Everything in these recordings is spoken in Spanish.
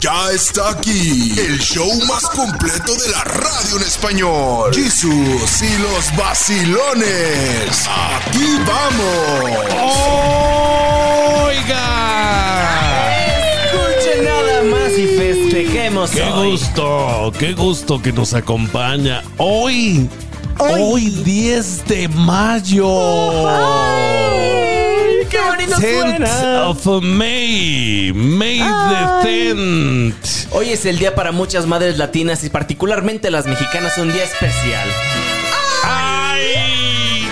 Ya está aquí el show más completo de la radio en español. Jesús y los vacilones. Aquí vamos. Oiga. Escuche nada más y festejemos Qué hoy. gusto, qué gusto que nos acompaña hoy. Hoy, 10 de mayo. ¡Qué bonito 10th suena! of May. May the 10th. Hoy es el día para muchas madres latinas y particularmente las mexicanas, un día especial. ¡Ay!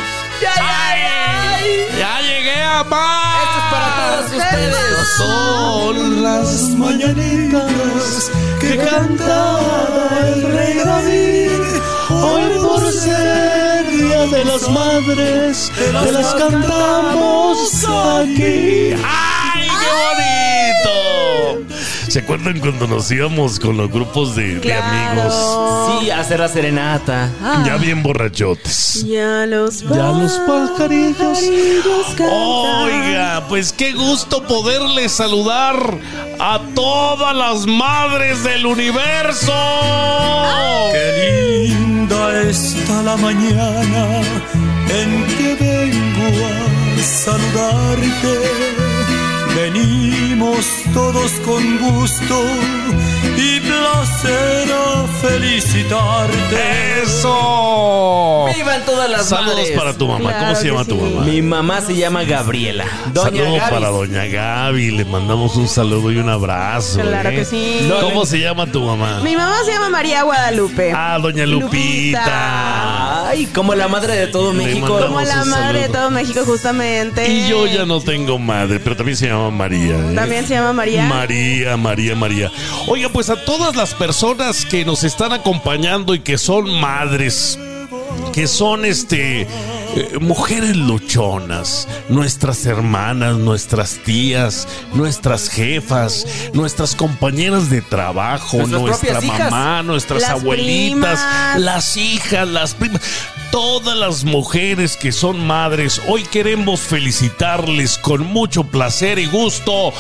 ¡Ay! ¡Ya llegué a más! Esto es para todos ustedes. Son las mañanitas que cantaba el rey David. Hoy por ser Día de las Madres, te las cantamos aquí. ¡Ay, qué bonito! ¿Se acuerdan cuando nos íbamos con los grupos de, de amigos? Sí, hacer la serenata. Ya bien borrachotes. Ya los Ya los pajarillos. cantan. Oiga, pues qué gusto poderles saludar a todas las madres del universo. Qué está la mañana en que vengo a saludarte. Todos con gusto y placer a felicitarte. ¡Eso! ¡Vivan todas las Saludos madres! para tu mamá. ¿Cómo Claro se llama tu mamá? Mi mamá se llama Gabriela. Doña Saludos Gaby. para doña Gaby. Le mandamos un saludo y un abrazo. Claro ¿eh? que sí. ¿Cómo se llama tu mamá? Mi mamá se llama María Guadalupe. Ah, doña Lupita. Ay, como la madre de todo Le México. Como la madre de todo México, justamente. Y yo ya no tengo madre, pero también se llama María. ¿eh? También se llama María. María, María, María. Oiga, pues a todas las personas que nos están acompañando y que son madres, que son este eh, mujeres luchonas, nuestras hermanas, nuestras tías, nuestras jefas, nuestras compañeras de trabajo, Nuestras nuestra hijas. mamá, nuestras Las abuelitas, primas. las hijas, las primas, todas las mujeres que son madres, hoy queremos felicitarles con mucho placer y gusto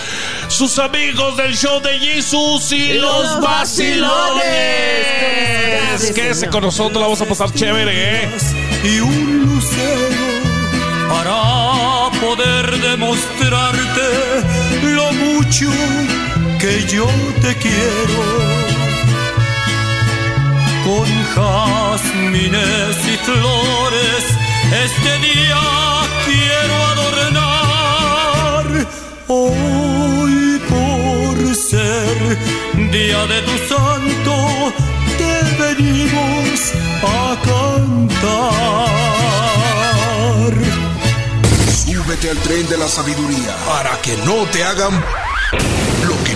sus amigos del show de Jesús y los los vacilones. vacilones. Quédese con nosotros, la vamos a pasar chévere, ¿eh? y un lucero para poder demostrarte lo mucho que yo te quiero. Con jazmines y flores este día quiero adornar. Hoy por ser día de tu santo te venimos a cantar. Súbete al tren de la sabiduría para que no te hagan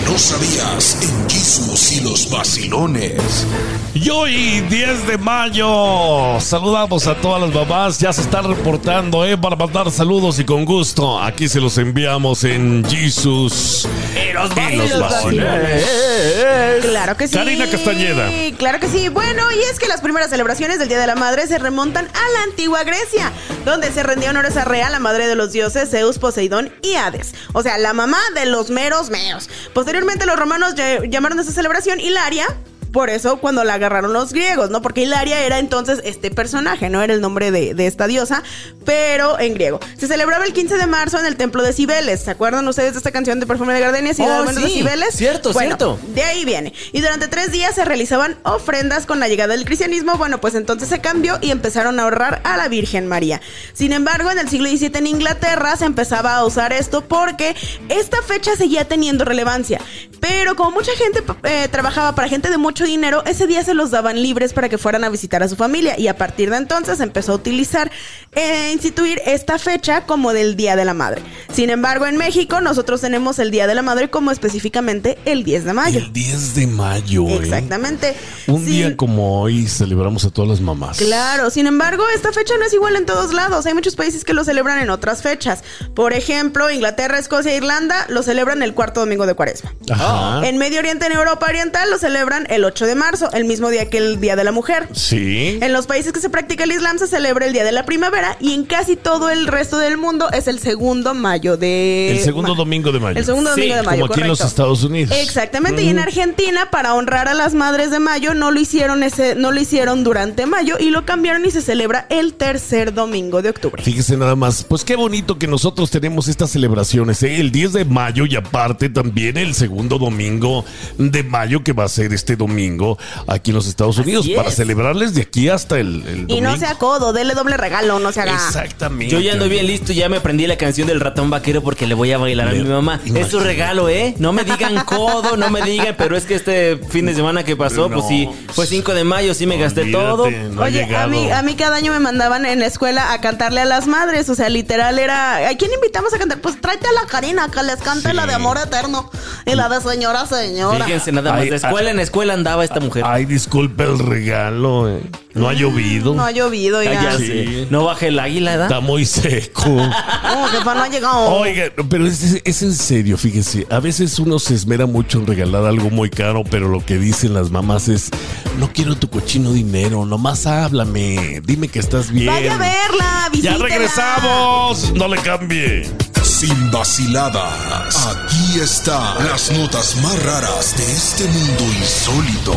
no sabías en Jesús y los vacilones. Y hoy, 10 de mayo, saludamos a todas las mamás. Ya se están reportando, ¿eh? Para mandar saludos y con gusto. Aquí se los enviamos en Jesus. Y los Y los vacilones. Claro que sí. Karina Castañeda. Claro que sí. Bueno, y es que las primeras celebraciones del Día de la Madre se remontan a la antigua Grecia, donde se rendía honores a Rea, la madre de los dioses Zeus, Poseidón y Hades. O sea, la mamá de los meros meos. Posteriormente los romanos ll- llamaron a esta celebración Hilaria. Por eso cuando la agarraron los griegos, ¿no? Porque Hilaria era entonces este personaje, no era el nombre de, de esta diosa, pero en griego. Se celebraba el 15 de marzo en el templo de Cibeles. ¿Se acuerdan ustedes de esta canción de Perfume de Gardenias y Oh, Almendros de sí. Cibeles? Cierto, Bueno, cierto. de ahí viene. Y durante tres días se realizaban ofrendas con la llegada del cristianismo. Bueno, pues entonces se cambió y empezaron a ahorrar a la Virgen María. Sin embargo, en el siglo XVII en Inglaterra se empezaba a usar esto porque esta fecha seguía teniendo relevancia. Pero como mucha gente eh, trabajaba para gente de mucho dinero, ese día se los daban libres para que fueran a visitar a su familia. Y a partir de entonces empezó a utilizar, eh, instituir esta fecha como del Día de la Madre. Sin embargo, en México nosotros tenemos el Día de la Madre como específicamente el 10 de mayo. El 10 de mayo, ¿eh? Exactamente. Un Sin- día como hoy celebramos a todas las mamás. Claro, sin embargo, esta fecha no es igual en todos lados. Hay muchos países que lo celebran en otras fechas. Por ejemplo, Inglaterra, Escocia e Irlanda lo celebran el cuarto domingo de cuaresma. Ajá. En Medio Oriente, en Europa Oriental, lo celebran el 8 de marzo, el mismo día que el Día de la Mujer. Sí. En los países que se practica el Islam se celebra el Día de la Primavera y en casi todo el resto del mundo es el segundo mayo de... El segundo ma- domingo de mayo. El segundo Sí, domingo de mayo, Como aquí en los. Estados Unidos. Exactamente, y en Argentina para honrar a las madres de mayo no lo hicieron ese no lo hicieron durante mayo y lo cambiaron y se celebra el tercer domingo de octubre. Fíjese nada más, pues qué bonito que nosotros tenemos estas celebraciones, ¿eh? el 10 de mayo y aparte también el segundo domingo de mayo que va a ser este domingo aquí en los Estados Unidos Así para es. celebrarles de aquí hasta el, el Y no domingo. sea codo, dele doble regalo, no se haga. Exactamente. Yo ya ando bien listo, ya me aprendí la canción del ratón vaquero porque le voy a bailar a mi mamá. Es su imagínate. regalo, ¿eh? No me digan codo, no me digan, pero es que este fin de semana que pasó, No, pues sí, fue 5 de mayo, sí me gasté Olvídate, todo. no Oye, a mí, a mí cada año me mandaban en la escuela a cantarle a las madres, o sea, literal era, ¿a quién invitamos a cantar? Pues tráete a la Karina, que les cante Sí. la de amor eterno y la de señora, señora. Fíjense nada más, Ay, de escuela en escuela andaba esta mujer. Ay, disculpe el regalo, ¿eh? no ha llovido. No ha llovido, ya sé. No baje el águila, ¿da? Está muy seco. Jefa, no ha llegado. Oiga, pero es, es en serio, fíjese. A veces uno se esmera mucho en regalar algo muy caro, pero lo que dicen las mamás es: No quiero tu cochino dinero, nomás háblame. Dime que estás bien. Vaya a verla, ¡Ya visítela. regresamos! No le cambie. Sin vaciladas. Aquí están las notas más raras de este mundo insólito.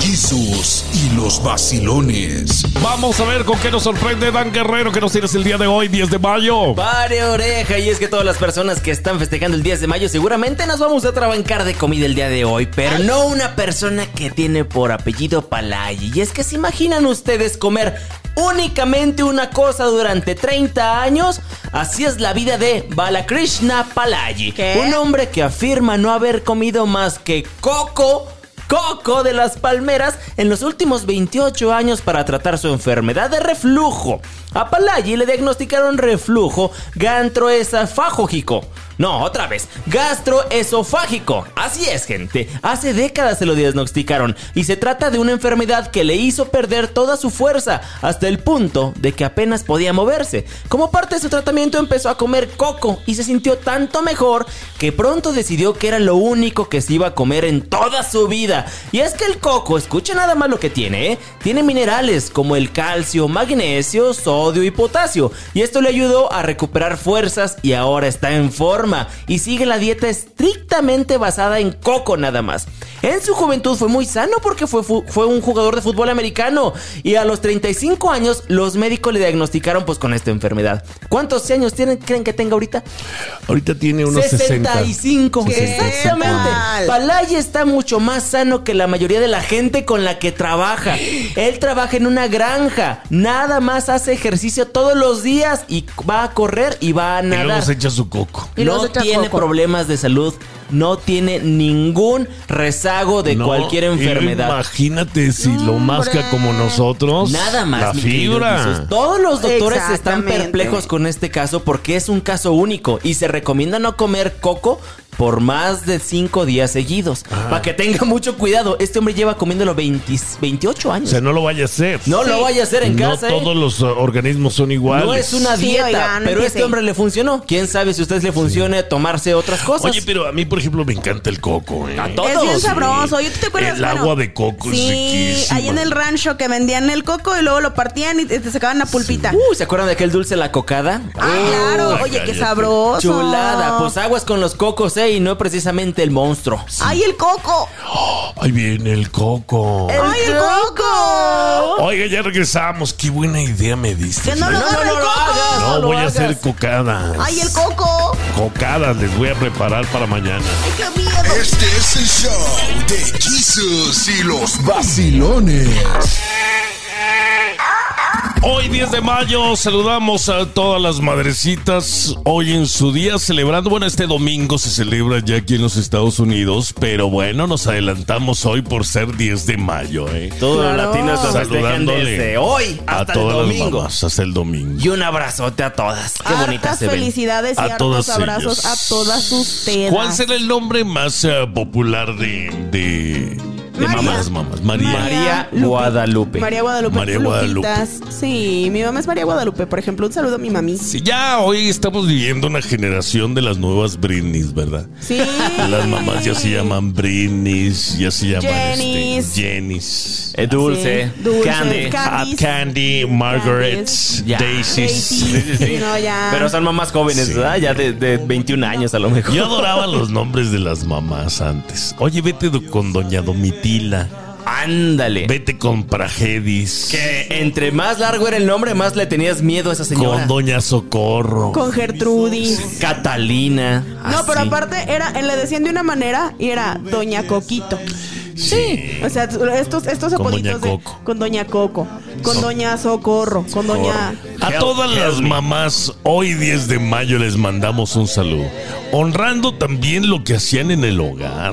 Jesús y los vacilones. Vamos a ver con qué nos sorprende Dan Guerrero que nos tienes el día de hoy, 10 de mayo. Pare oreja, y es que todas las personas que están festejando el 10 de mayo seguramente nos vamos a trabancar de comida el día de hoy, pero no una persona que tiene por apellido Palayi. Y es que se imaginan ustedes comer únicamente una cosa durante 30 años, así es la vida de Balakrishna Palayi, ¿Qué? un hombre que afirma no haber comido más que coco Coco de las Palmeras en los últimos 28 años para tratar su enfermedad de reflujo. A Palayi le diagnosticaron reflujo gastroesofágico. No, otra vez, gastroesofágico. Así es, gente. Hace décadas se lo diagnosticaron y se trata de una enfermedad que le hizo perder toda su fuerza hasta el punto de que apenas podía moverse. Como parte de su tratamiento empezó a comer coco y se sintió tanto mejor que pronto decidió que era lo único que se iba a comer en toda su vida. Y es que el coco, escucha nada más lo que tiene, ¿eh? Tiene minerales como el calcio, magnesio, sodio y potasio. Y esto le ayudó a recuperar fuerzas y ahora está en forma. Y sigue la dieta estrictamente basada en coco nada más. En su juventud fue muy sano porque fue, fu- fue un jugador de fútbol americano. Y a los 35 años los médicos le diagnosticaron pues con esta enfermedad. ¿Cuántos años tienen, creen que tenga ahorita? Ahorita tiene unos 60. 65. ¿Qué Exactamente. tal? Palaya está mucho más sano que la mayoría de la gente con la que trabaja. Él trabaja en una granja. Nada más hace ejercicio todos los días y va a correr y va a Y luego nadar. se echa su coco. Y luego No tiene coco. problemas de salud. No tiene ningún rezago de No, cualquier enfermedad. Imagínate si lo masca como nosotros. Nada más. La mi querido fibra. Jesús. Todos los doctores están perplejos con este caso porque es un caso único y se recomienda no comer coco por más de cinco días seguidos. Para que tenga mucho cuidado. Este hombre lleva comiéndolo 20 28 O años. sea, no lo vaya a hacer. no lo vaya a hacer en No casa. ¿eh? todos los uh, organismos son iguales. No es una Sí, dieta, oiga, no pero este hombre le funcionó. ¿Quién sabe si a ustedes le funcione tomarse otras cosas? Oye, pero a mí, por ejemplo, me encanta el coco. ¿eh? A todos. Es bien Sí. sabroso. ¿Yo te acuerdas? El agua de coco es sí, riquísima. ahí en el rancho que vendían el coco y luego lo partían y te sacaban la pulpita. Uy, ¿se acuerdan de aquel dulce la cocada? Ah, claro. Oye, qué sabroso. Chulada, pues aguas con los cocos, ¿eh? Y no precisamente el monstruo. ¡Ay, el coco! Ahí viene el coco. ¡Ay, el coco! Oiga, ya regresamos. Qué buena idea me diste. ¡Que no lo No, no, el no lo coco! hagas. No, lo voy a hagas. hacer cocadas. ¡Ay, el coco! Cocadas les voy a preparar para mañana. ¡Ay, qué miedo! Este es el show de Jesús y los vacilones. Hoy 10 de mayo saludamos a todas las madrecitas hoy en su día celebrando, bueno este domingo se celebra ya aquí en los Estados Unidos, pero bueno nos adelantamos hoy por ser 10 de mayo, ¿eh? Todos los Claro. latinos Saludándole desde hoy a hasta el todas las domingo. mamás, hasta el domingo. Y un abrazote a todas. Qué bonitas Hartas ven. felicidades y A todas abrazos ellas. a todas ustedes. ¿Cuál será el nombre más eh, popular de, de De María. mamás, mamás. María. María Guadalupe. María Guadalupe. María Guadalupe. Lupitas. Sí, mi mamá es María Guadalupe, por ejemplo. Un saludo a mi mami. Sí, ya hoy estamos viviendo una generación de las nuevas Britneys, ¿verdad? Sí. Las mamás ya se llaman Britneys, ya se llaman Jennys. este, Jennys. Eh, dulce, Sí, dulce, Candy. ca- Hot Candy, Margaret. Daisies. Daisy. Sí, no, ya. Pero son mamás jóvenes, Sí. ¿verdad? Ya de, de 21 años a lo mejor. Yo adoraba los nombres de las mamás antes. Oye, vete con Doña Domitila. Ándale. Vete con Pragedis. Que entre más largo era el nombre, más le tenías miedo a esa señora. Con Doña Socorro. Con Gertrudis. Catalina. No, pero aparte era, le decían de una manera y era Doña Coquito. Sí. O sea, estos, estos Con apoditos Doña de- Coco. con Doña Coco, con Doña Socorro, con Doña. A todas las mamás, hoy 10 de mayo les mandamos un saludo. Honrando también lo que hacían en el hogar.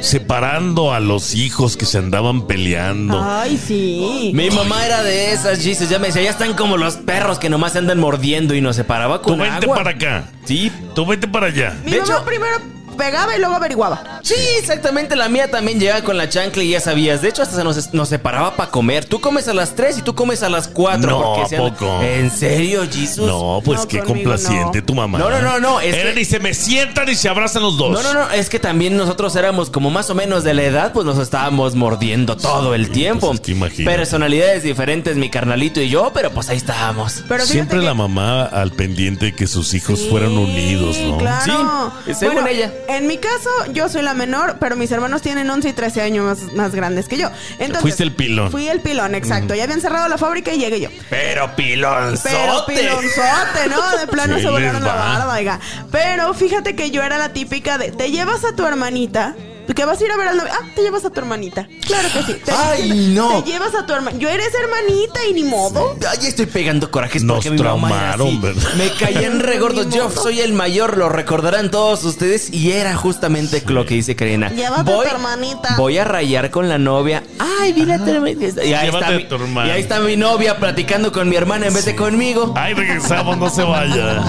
Separando a los hijos que se andaban peleando. Ay, sí. Mi mamá era de esas, Jesus. Ya me decía, ya están como los perros que nomás se andan mordiendo y nos separaba Tú con vente agua. para acá. Sí, Tú vete para allá. Mi de mamá hecho- primero pegaba y luego averiguaba. Sí, exactamente. La mía también llegaba con la chancla y ya sabías. De hecho, hasta se nos, nos separaba para comer. Tú comes a las 3 y tú comes a las 4. No, porque ¿a decían, poco? ¿En serio, Jesus? No, pues No, qué conmigo complaciente no. tu mamá. No, no, no, no, es que- ni se me sientan ni se abrazan los dos. No, no, no, es que también nosotros éramos como más o menos de la edad, pues nos estábamos mordiendo todo el tiempo. pues es que imagínate. Personalidades diferentes, mi carnalito y yo, pero pues ahí estábamos. Pero Siempre que- la mamá al pendiente de que sus hijos Sí, fueran unidos, ¿no? Claro. Sí, según ella. En mi caso, yo soy la menor, pero mis hermanos tienen 11 y 13 años más, más grandes que yo. Entonces, Fuiste el pilón. Fui el pilón, exacto. Ya habían cerrado la fábrica y llegué yo. Pero pilonzote. Pero pilonzote, ¿no? De plano Sí, se volaron la barba, oiga. Pero fíjate que yo era la típica de, te llevas a tu hermanita. Que vas a ir a ver al novio. Ah, te llevas a tu hermanita. Claro que sí. Te, Ay, no. Te llevas a tu hermanita. Yo eres hermanita y ni modo. Ay, estoy pegando corajes Nos porque mi mamá era traumaron, así. ¿verdad? Me caían regordos. Ni Yo soy el mayor, lo recordarán todos ustedes. Y era justamente lo que dice Karina. Llévate a tu hermanita. Voy a rayar con la novia. Ay, dile a tu hermanita. Y ahí, está a mi, tu hermana. y ahí está mi novia platicando con mi hermana en vez de conmigo. Ay, regresamos, no se vaya.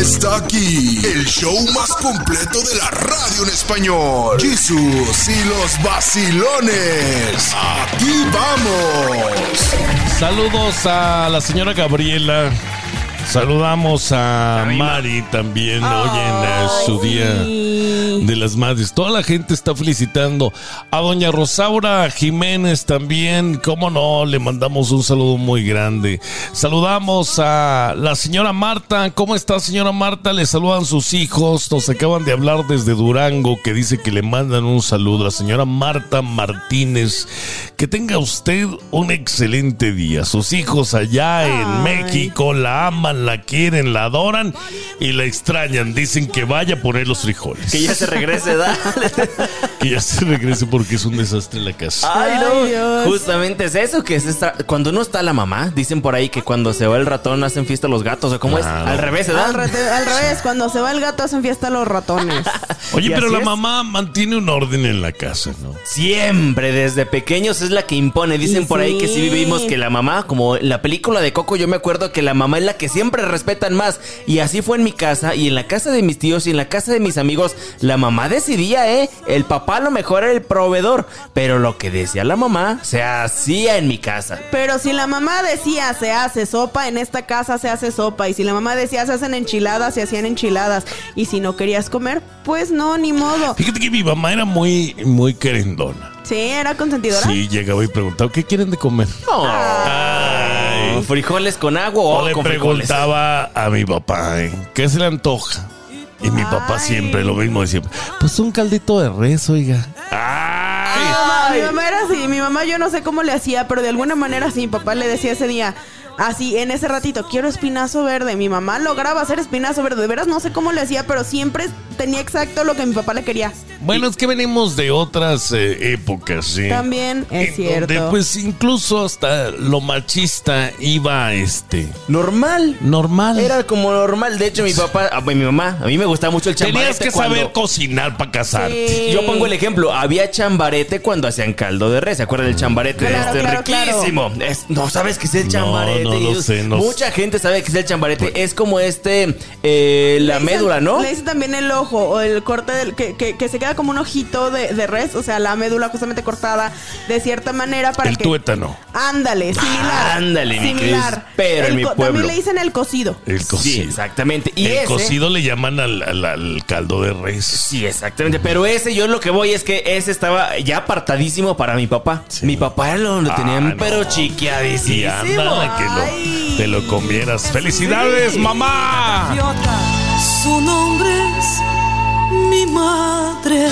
Está aquí el show más completo de la radio en español. Jesús y los vacilones. Aquí vamos. Saludos a la señora Gabriela. Saludamos a Mari también hoy en eh, su día de las madres. Toda la gente está felicitando a doña Rosaura Jiménez también. Cómo no, le mandamos un saludo muy grande. Saludamos a la señora Marta. ¿Cómo está señora Marta? Le saludan sus hijos. Nos acaban de hablar desde Durango que dice que le mandan un saludo. La señora Marta Martínez. Que tenga usted un excelente día. Sus hijos allá en Ay. México la aman, la quieren, la adoran y la extrañan. Dicen que vaya a poner los frijoles. Que ya se regrese, da. Que ya se regrese porque es un desastre en la casa. Ay, no. Dios. Justamente es eso, que es cuando no está la mamá, dicen por ahí que cuando se va el ratón hacen fiesta los gatos, ¿o cómo Claro. es? Al revés, Al, ¿verdad? rete- al revés, cuando se va el gato hacen fiesta los ratones. Oye, Y pero la es. mamá mantiene un orden en la casa, ¿no? Siempre, desde pequeños es la que impone. Dicen por ahí que sí. si vivimos que la mamá, como en la película de Coco, yo me acuerdo que la mamá es la que siempre respetan más. Y así fue en mi casa, y en la casa de mis tíos, y en la casa de mis amigos. La mamá decidía, ¿eh? El papá a lo mejor era el proveedor. Pero lo que decía la mamá se hacía en mi casa. Pero si la mamá decía se hace sopa, en esta casa se hace sopa. Y si la mamá decía se hacen enchiladas, se hacían enchiladas. Y si no querías comer, pues no, ni modo. Fíjate que mi mamá era muy, muy querendona. Sí, era consentidora. Sí, llegaba y preguntaba, ¿qué quieren de comer? Ay. Frijoles con agua O o le con frijoles. preguntaba a mi papá, ¿eh? ¿qué se le antoja? Y mi papá Ay. siempre lo mismo decía, pues un caldito de res, oiga. ¡Ay! Mi mamá, mi mamá era así, mi mamá yo no sé cómo le hacía, pero de alguna manera sí, mi papá le decía ese día, así, en ese ratito, quiero espinazo verde. Mi mamá lograba hacer espinazo verde, de veras no sé cómo le hacía, pero siempre tenía exacto lo que mi papá le quería. Bueno, es que venimos de otras eh, épocas, sí. También es En cierto. Donde, pues incluso hasta lo machista iba este Normal. normal. Era como normal. De hecho, mi papá, a mi mamá, a mí me gustaba mucho el chambarete. Tenías que cuando- saber cocinar para casarte. Sí. Yo pongo el ejemplo, había chambarete cuando hacían caldo de res, ¿se acuerdan del chambarete? Claro, este claro, claro. riquísimo. Es- no sabes qué es el No, chambarete. No lo y sé, no Mucha gente sabe que es el chambarete. Es como este, eh, la Le dicen- médula, ¿no? Le dicen también el ojo o el corte del que, que, que se queda como un ojito de, de res, o sea, la médula justamente cortada de cierta manera para El que tuétano. Ándale, similar. Ándale, mi similar. Cris, pero en El mi co- pueblo. También le dicen el cocido. El cocido. Sí, exactamente. Y el ese, cocido le llaman al, al- al caldo de res. Sí, exactamente. Pero ese, yo lo que voy es que ese estaba ya apartadísimo para mi papá. Mi papá lo, lo Ah, tenían, no. pero Y chiquiadísimo. anda, que. Lo, te lo comieras. ¡Felicidades, mamá! Su nombre es mi madre.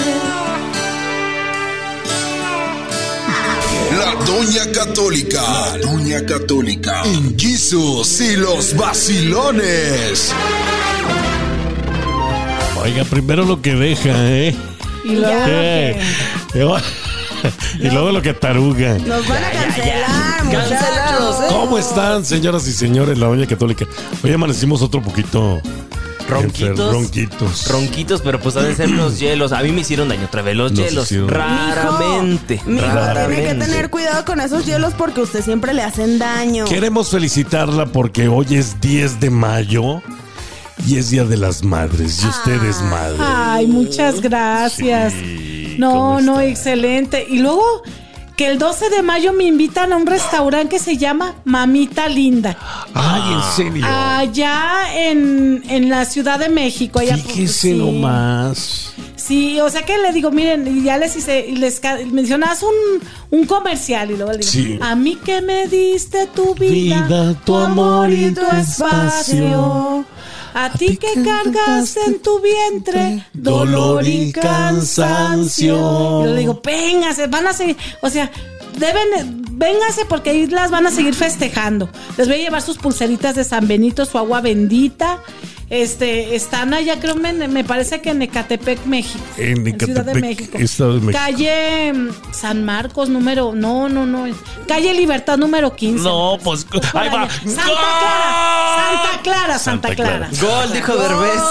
La Doña Católica. La Doña Católica. En Jesus y los vacilones. Oiga, primero lo que deja, ¿eh? Y luego Eh, y luego lo que taruga. Nos van a cancelar, muchachos. Cancelados, ¿eh? ¿Cómo están, señoras y señores? La Doña Católica. Hoy amanecimos otro poquito. Ronquitos. enfer- Ronquitos. Ronquitos, pero pues deben ser los hielos. A mí me hicieron daño otra vez los Nos hielos. hicieron- Raramente. Mijo, tiene que raramente. tener cuidado con esos hielos porque usted siempre le hacen daño. Queremos felicitarla porque hoy es 10 de mayo y es Día de las Madres. Y usted es madre. Ay, muchas gracias. Sí, no, ¿cómo no, excelente. Y luego que el 12 de mayo me invitan a un restaurante que se llama Mamita Linda. Ay, en serio. Allá en, en la Ciudad de México. Allá, Fíjese sí. nomás. Sí, o sea que le digo, miren, y ya les hice, y les mencionas un, un comercial y luego le digo, Sí. a mí que me diste tu vida, Vida, tu amor y tu espacio. A ti que cargas en tu vientre dolor y cansancio. Y le digo, véngase, van a seguir, o sea, deben, véngase porque ahí las van a seguir festejando. Les voy a llevar sus pulseritas de San Benito, su agua bendita. Este, están allá, creo, me, me parece que en Ecatepec, México. En Ciudad de Ecatepec, México. Estado de México. Calle mm, San Marcos, número, no, no, no. Calle Libertad, número 15. No, pues ahí va. allá. Santa Clara, Santa Clara, Santa, Clara. Gol, dijo Derbez.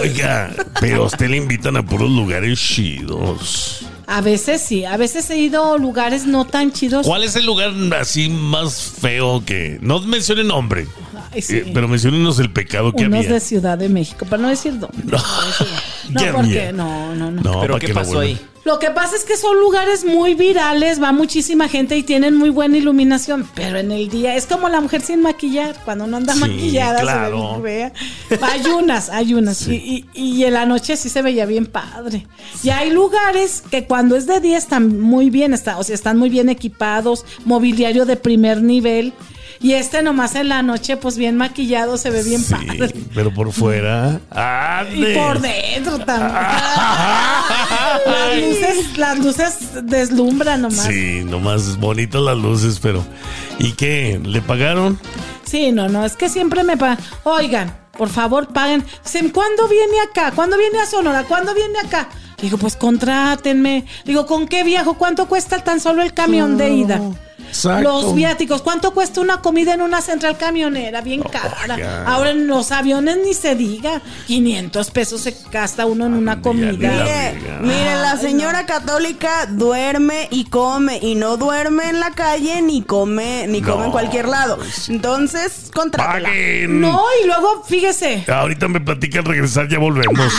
Oiga, pero a usted le invitan a puros lugares chidos. A veces sí, a veces he ido a lugares no tan chidos. ¿Cuál es el lugar así más feo que.? No mencione nombre, Ay, sí. eh, pero menciónenos el pecado que Unos había. de Ciudad de México, para no decir dónde. No, porque no, no, no. No, ¿Pero ¿para qué pasó ahí? Lo que pasa es que son lugares muy virales, va muchísima gente y tienen muy buena iluminación, pero en el día es como la mujer sin maquillar, cuando no anda Sí, maquillada claro. se ve bien fea. Hay unas, hay unas. Y, y- y en la noche sí se veía bien padre. Y hay lugares que cuando es de día están muy bien, está, o sea, están muy bien equipados, mobiliario de primer nivel. Y este nomás en la noche, pues bien maquillado, se ve bien Sí, padre. pero por fuera. Y ¡ande! por dentro también. las, luces, las luces deslumbran nomás. Sí, nomás bonitas las luces, pero. ¿Y qué? ¿Le pagaron? Sí, no, no, es que siempre me pagan. Oigan, por favor, paguen. Dicen, ¿cuándo viene acá? ¿Cuándo viene a Sonora? ¿Cuándo viene acá? Digo, pues contrátenme. Digo, ¿con qué viajo? ¿Cuánto cuesta tan solo el camión de ida? Exacto. Los viáticos, ¿cuánto cuesta una comida en una central camionera? Bien cara. Oiga. Ahora en los aviones ni se diga. 500 pesos se gasta uno en una comida. Mire, mire, la señora católica duerme y come y no duerme en la calle ni come ni come en No, cualquier lado. pues. Entonces, contrátela. ¡Paguen! No, y luego, fíjese, Ahorita me platican regresar, ya volvemos.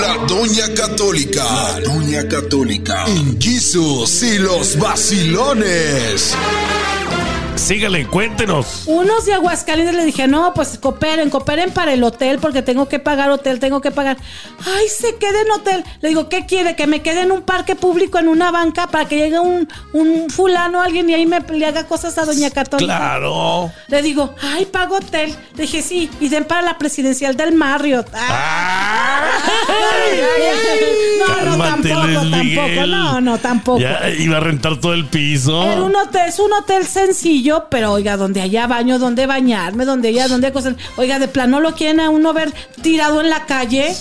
La Doña Católica. La Doña Católica. En Jesus y los vacilones. Sígale, cuéntenos. Unos de Aguascalientes le dije, no, pues cooperen, cooperen para el hotel porque tengo que pagar hotel, tengo que pagar. Ay, se quede en hotel. Le digo, ¿qué quiere? Que me quede en un parque público, en una banca, para que llegue un, un fulano, alguien y ahí me le haga cosas a Doña Católica. Claro. Le digo, ay, pago hotel. Le dije, sí, y den para la presidencial del Marriott. Ah. Ay, no, no, Cálmate, tampoco, Luis tampoco. No, no, tampoco. Ya iba a rentar todo el piso. Era un hotel, es un hotel sencillo, pero oiga, donde haya baño, donde bañarme, donde haya, donde hay cosas. Oiga, de plano lo quieren a uno ver tirado en la calle.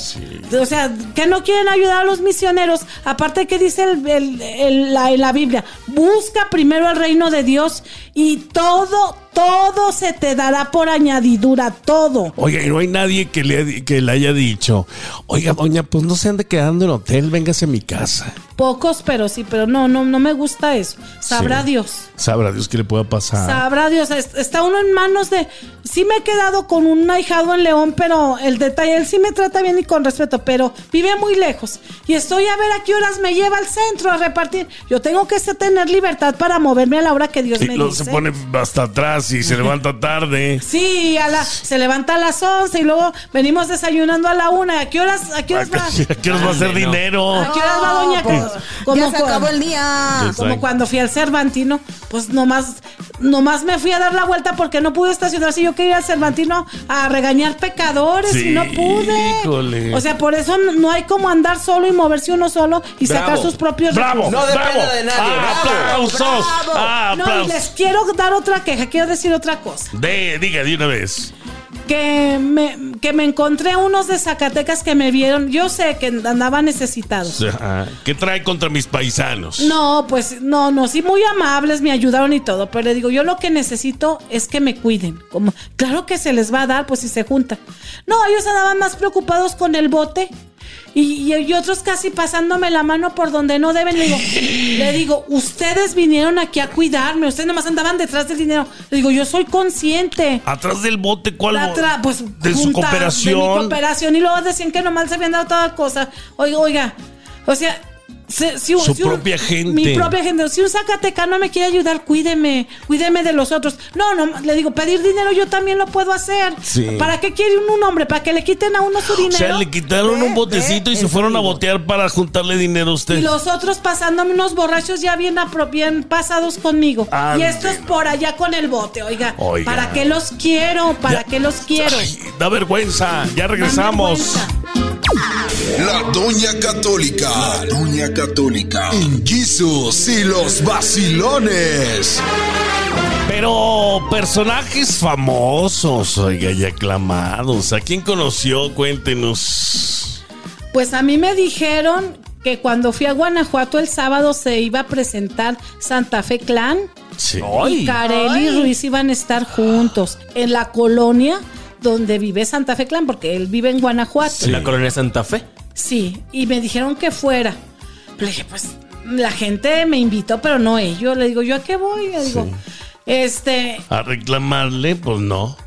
O sea, que no quieren ayudar a los misioneros. Aparte que dice el- el- el- la, en la Biblia, busca primero el reino de Dios y todo, todo se te dará por añadidura, todo. Oiga, y no hay nadie que le, que le haya dicho, oiga, doña, pues no se ande quedando en hotel, véngase a mi casa. Pocos, pero sí, pero no, no, no me gusta eso. Sabrá Sí. Dios. Sabrá Dios qué le pueda pasar. Sabrá Dios, es- está uno en manos de... Sí me he quedado con un ahijado en León, pero el detalle, él sí me trata bien y con respeto, pero vive muy lejos. Y estoy a ver a qué horas me lleva al centro a repartir. Yo tengo que se- tener libertad para moverme a la hora que Dios y me dice. se pone hasta atrás y se levanta tarde. Sí, a la, se levanta a las 11 y luego venimos desayunando a la una. ¿A qué horas, a qué horas va? ¿A qué horas va a hacer dinero? ¿A qué horas va doña? Como ya se acabó el día. Exacto. Como cuando fui al Cervantino, pues nomás, nomás me fui a dar la vuelta porque no pude estacionar. Si yo quería ir al Cervantino a regañar pecadores Sí, y no pude. híjole. O sea, por eso no- hay como andar solo y moverse uno solo y sacar sus propios ¡Bravo! recursos. No depende ¡Bravo! de nadie, Ah, bravo. ¡Aplausos! Ah, No, y les quiero dar otra queja, quiero decir otra cosa. De, diga de una vez. Que me, que me encontré unos de Zacatecas que me vieron. Yo sé que andaban necesitados. ¿Qué trae contra mis paisanos? No, pues no, no, sí muy amables, me ayudaron y todo, pero le digo, yo lo que necesito es que me cuiden. Como, claro que se les va a dar, pues si se juntan. No, ellos andaban más preocupados con el bote. Y, y- y otros casi pasándome la mano por donde no deben. Le digo, le digo, ustedes vinieron aquí a cuidarme, ustedes nomás andaban detrás del dinero. Le digo, yo soy consciente. Atrás del bote, ¿cuál? Pues, de su junta- De mi cooperación. cooperación. Y luego decían que nomás se habían dado toda cosa. Oiga, oiga. O sea. Si, Su si un- propia gente. Mi propia gente. Si un zacatecano me quiere ayudar, cuídeme. Cuídeme de los otros. No, no, le digo, pedir dinero yo también lo puedo hacer. Sí. ¿Para qué quiere un, un hombre? ¿Para que le quiten a uno su O dinero? sea, le quitaron un botecito y se fueron a botear para juntarle dinero a usted. Y los otros pasándome unos borrachos ya bien, bien pasados conmigo. Ande, y estos por allá con el bote, oiga. Oiga. ¿Para qué los quiero? ¿Para Ya- qué los quiero? Ay, da vergüenza. Ya regresamos. vergüenza. La Doña Católica. La Doña Católica. En Jesus y los vacilones. Pero personajes famosos, oiga, y aclamados. ¿A quién conoció? Cuéntenos. Pues a mí me dijeron que cuando fui a Guanajuato el sábado se iba a presentar Santa Fe Clan Sí. y Carelli y Ruiz iban a estar juntos en la colonia donde vive Santa Fe Clan, porque él vive en Guanajuato. Sí. En la colonia Santa Fe. Sí, y me dijeron que fuera. Le dije, pues la gente me invitó, pero no ellos. Le digo, ¿yo a qué voy? Le digo, este, A reclamarle, pues no.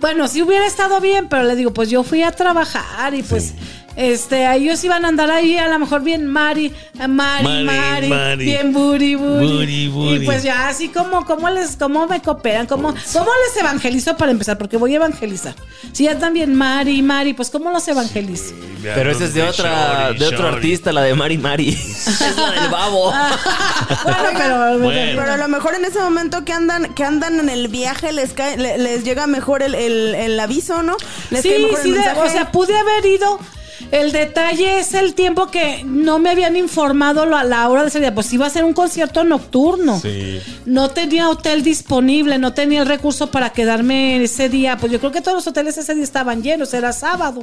bueno, sí hubiera estado bien, pero le digo, pues yo fui a trabajar y pues, este, ellos iban a andar ahí a lo mejor bien Mari, Mari, Mari, Mari, Mari. bien Buri, Buri. Buri, Buri. Y pues ya así como, cómo les, cómo me cooperan, cómo, cómo les evangelizo para empezar, porque voy a evangelizar. Si ya también Mari, Mari, pues cómo los evangelizo. Pero esa es de otra, de otro artista, la de Mari Mari. es la del babo. bueno, pero, Bueno. Pero a lo mejor en ese momento que andan, que andan en el viaje les cae, les llega mejor el, el- el aviso, ¿no? Les cae Sí, el sí, de- o sea, pude haber ido. El detalle es el tiempo que no me habían informado a la hora de ese día. Pues iba a ser un concierto nocturno. Sí. No tenía hotel disponible, no tenía el recurso para quedarme ese día. Pues yo creo que todos los hoteles ese día estaban llenos, era sábado.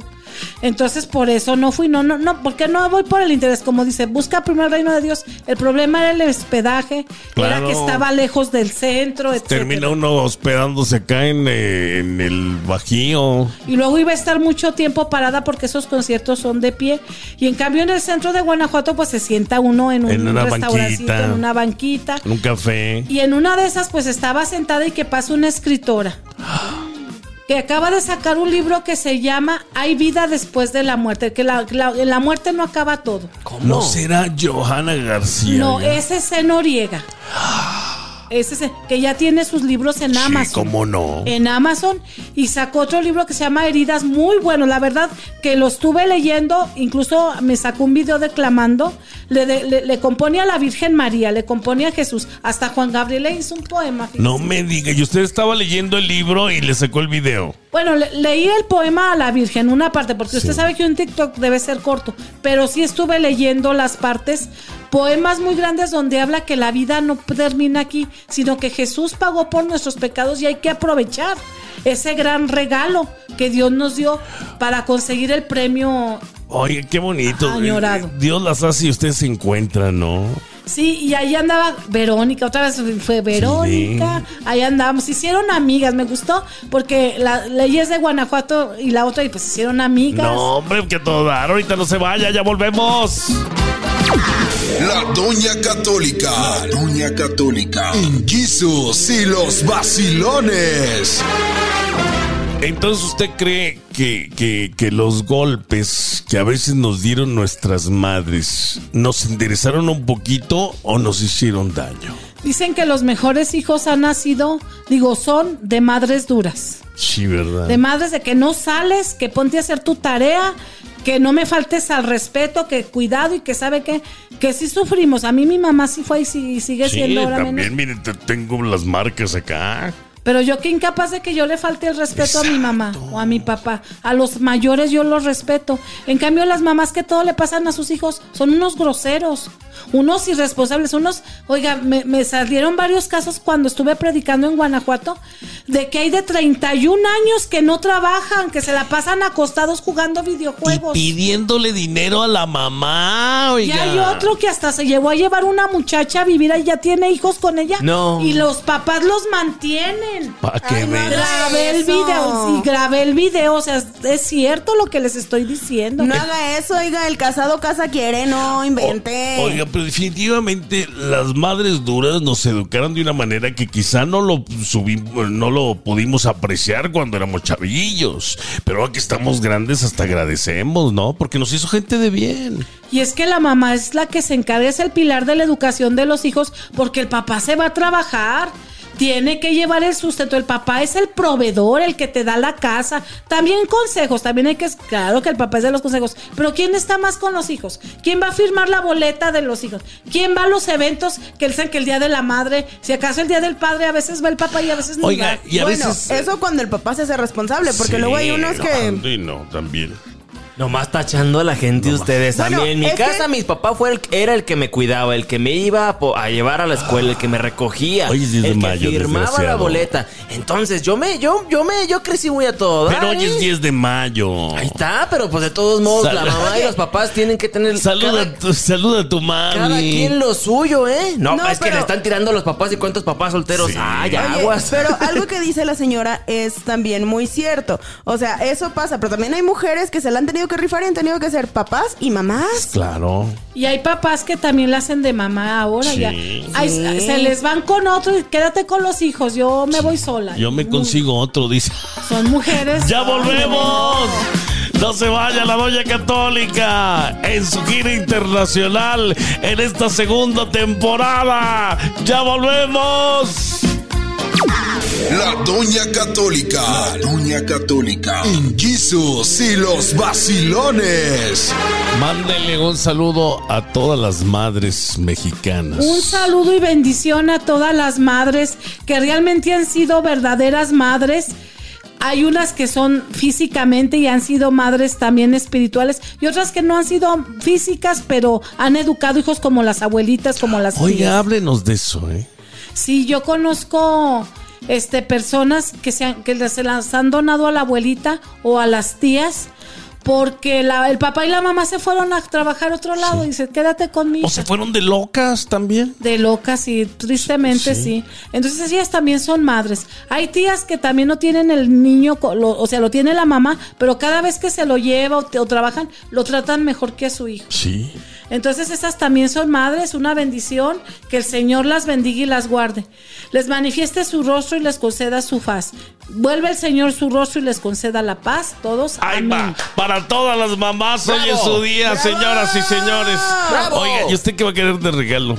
Entonces por eso no fui, no, no, no, porque no voy por el interés. Como dice, busca primero el reino de Dios. El problema era el hospedaje, era Claro. que estaba lejos del centro, etc. Termina uno hospedándose acá en, eh, en el Bajío. Y luego iba a estar mucho tiempo parada porque esos conciertos son de pie. Y en cambio en el centro de Guanajuato pues se sienta uno en un En una banquita. en una banquita. En un café. Y en una de esas pues estaba sentada y que pasa una escritora. Que acaba de sacar un libro que se llama Hay vida después de la muerte. Que la, la- en la muerte no acaba todo. ¿No será Johanna García? No, ese es C. Noriega. Ese es, que ya tiene sus libros en Sí, Amazon. cómo no. en Amazon y sacó otro libro que se llama Heridas, muy bueno. La verdad que lo estuve leyendo, incluso me sacó un video declamando. Le, de- le, le compone a la Virgen María, le compone a Jesús. Hasta Juan Gabriel le hizo un poema. No me diga, y usted estaba leyendo el libro y le sacó el video. Bueno, le- leí el poema a la Virgen, una parte, porque usted sabe que un TikTok debe ser corto, pero sí estuve leyendo las partes, poemas muy grandes donde habla que la vida no termina aquí, sino que Jesús pagó por nuestros pecados y hay que aprovechar ese gran regalo que Dios nos dio para conseguir el premio. Oye, qué bonito. Añorado. Dios las hace y usted se encuentra, ¿no? Sí, y ahí andaba Verónica, otra vez fue Verónica, ahí andábamos, hicieron amigas, me gustó, porque la ley es de Guanajuato y la otra, y pues hicieron amigas. No, hombre, que todo dar. Ahorita no se vaya, ya volvemos. La Doña Católica. La Doña Católica. En Jesus y los vacilones. Entonces, ¿usted cree que, que- que los golpes que a veces nos dieron nuestras madres nos enderezaron un poquito o nos hicieron daño? Dicen que los mejores hijos han nacido, digo, son de madres duras. Sí, ¿verdad? De madres de que no sales, que ponte a hacer tu tarea, que no me faltes al respeto, que cuidado y que sabe que, que sí sufrimos. A mí mi mamá sí fue y sí- sigue Sí, siendo ahora también, menos. te- tengo las marcas acá. Pero yo qué incapaz de que yo le falte el respeto a mi mamá o a mi papá. A los mayores yo los respeto. En cambio las mamás que todo le pasan a sus hijos son unos groseros, unos irresponsables, unos... Oiga, me, me salieron varios casos cuando estuve predicando en Guanajuato de que hay de 31 años que no trabajan, que se la pasan acostados jugando videojuegos. pidiéndole dinero a la mamá, Y hay otro que hasta se llevó a llevar una muchacha a vivir y ya tiene hijos con ella. No. Y los papás los mantienen. Para que Ay, no, vean. Grabé el video, sí, grabé el video, o sea, es cierto lo que les estoy diciendo. No haga eso, oiga, el casado casa quiere, no invente. O- Oiga, pero definitivamente las madres duras nos educaron de una manera que quizá no lo subimos, no lo pudimos apreciar cuando éramos chavillos. Pero que estamos grandes hasta agradecemos, ¿no? Porque nos hizo gente de bien. Y es que la mamá es la que se encarga, es el pilar de la educación de los hijos, porque el papá se va a trabajar. Tiene que llevar el sustento. El papá es el proveedor, el que te da la casa. También consejos. También hay que. Claro que el papá es de los consejos. Pero ¿quién está más con los hijos? ¿Quién va a firmar la boleta de los hijos? ¿Quién va a los eventos que dicen que el día de la madre? Si acaso el día del padre, a veces va el papá y a veces no Oiga, va. y a bueno, veces. eso cuando el papá se hace responsable, porque luego hay unos que... no, también. Nomás tachando a la gente ustedes. Bueno, a mí en mi casa que- mi papá fue el, era el que me cuidaba, el que me iba a, llevar a la escuela, el que me recogía, Hoy es 10 de el que mayo, firmaba la boleta. Entonces yo me, yo, yo me, yo crecí muy a todo. Pero hoy es ¿eh? 10 de mayo. Ahí está, pero pues de todos modos Sal- la mamá y los papás tienen que tener Saluda, cada, a tu- saluda a tu mami. cada quien lo suyo, ¿eh? No, No, es que le están tirando a los papás y cuántos papás solteros Sí. hay, Oye, aguas. pero algo que dice la señora es también muy cierto. O sea, eso pasa, pero también hay mujeres que se la han tenido que rifar y han tenido que ser papás y mamás. Claro. Y hay papás que también la hacen de mamá ahora Sí. ya. Ay, Sí. Se les van con otro y quédate con los hijos, yo me voy sola. Yo me consigo otro, dice. Son mujeres. ¡Ya volvemos! No se vaya la Doña Católica en su gira internacional en esta segunda temporada. ¡Ya volvemos! La Doña Católica. La Doña Católica. En Jesus y los vacilones. Mándenle un saludo a todas las madres mexicanas. Un saludo y bendición a todas las madres que realmente han sido verdaderas madres. Hay unas que son físicamente y han sido madres también espirituales y otras que no han sido físicas, pero han educado hijos como las abuelitas, como las Oiga, tías. háblenos de eso, ¿eh? Sí, yo conozco este personas que se, han- que se las han donado a la abuelita o a las tías porque la- el papá y la mamá se fueron a trabajar a otro lado y dice, quédate conmigo. ¿O se fueron de locas también? De locas y tristemente sí. Entonces ellas también son madres. Hay tías que también no tienen el niño, lo- o sea, lo tiene la mamá, pero cada vez que se lo lleva o, o trabajan, lo tratan mejor que a su hijo. Sí. Entonces esas también son madres, una bendición, que el Señor las bendiga y las guarde. Les manifieste su rostro y les conceda su faz. Vuelve el Señor su rostro y les conceda la paz. Todos. Ahí amén. va, para todas las mamás hoy en su día, señoras y señores. ¡Bravo! Oiga, ¿y usted qué va a querer de regalo?